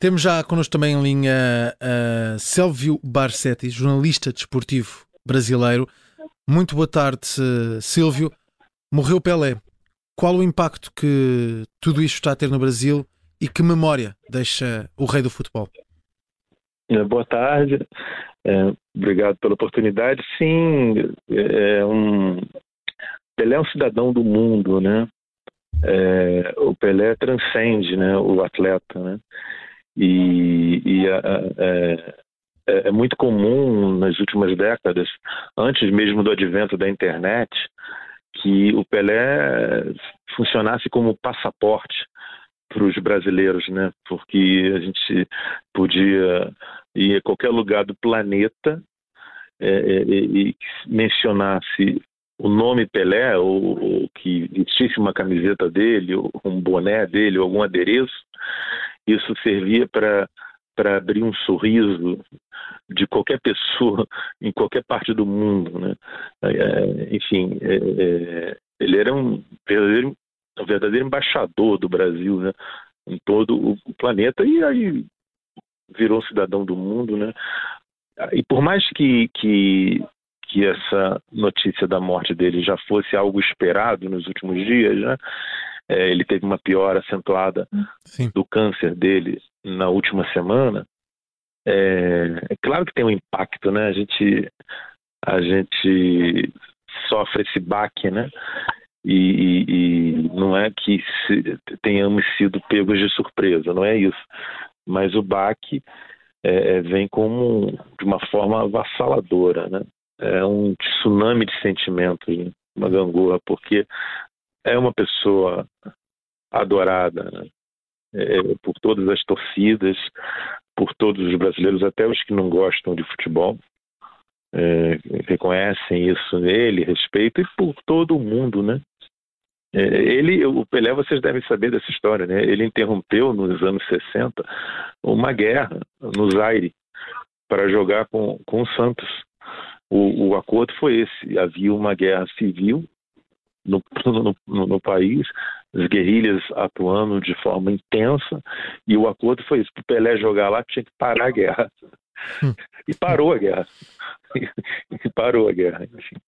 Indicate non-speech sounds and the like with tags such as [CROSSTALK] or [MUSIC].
Temos já connosco também em linha uh, Sélvio Barsetti, jornalista desportivo brasileiro. Muito boa tarde, Silvio. Morreu Pelé. Qual o impacto que tudo isto está a ter no Brasil e que memória deixa o rei do futebol? É, boa tarde, é, obrigado pela oportunidade. Sim, é um... Pelé é um cidadão do mundo, né? É, o Pelé transcende né, o atleta, né? E, e a, a, é, é, é muito comum nas últimas décadas, antes mesmo do advento da internet, que o Pelé funcionasse como passaporte para os brasileiros, né? Porque a gente podia ir a qualquer lugar do planeta é, é, e mencionasse o nome Pelé ou, ou, que vestisse uma camiseta dele, ou um boné dele, ou algum adereço, isso servia para para abrir um sorriso de qualquer pessoa [LAUGHS] em qualquer parte do mundo, né? É, enfim, é, é, ele era um verdadeiro, um verdadeiro embaixador do Brasil, né? Em todo o planeta e aí virou cidadão do mundo, né? E por mais que, que que essa notícia da morte dele já fosse algo esperado nos últimos dias, né? É, ele teve uma piora acentuada Sim. do câncer dele na última semana. É, é, claro que tem um impacto, né? A gente, a gente sofre esse baque, né? E, e, não é que se, tenhamos sido pegos de surpresa, não é isso. Mas o baque é, é vem como de uma forma avassaladora, né? É um tsunami de sentimentos, né? uma gangorra, porque é uma pessoa adorada né? é, por todas as torcidas, por todos os brasileiros, até os que não gostam de futebol. É, reconhecem isso nele, respeito e por todo o mundo, né? É, ele, o Pelé, vocês devem saber dessa história, né? Ele interrompeu nos anos 60 uma guerra no Zaire para jogar com, com o Santos. O, o acordo foi esse: havia uma guerra civil [LAUGHS] no, no, no, país, as guerrilhas atuando de forma intensa, e o acordo foi isso: para o Pelé jogar lá tinha que parar a guerra. Hum. [LAUGHS] E parou a guerra. [LAUGHS] e parou a guerra, enfim.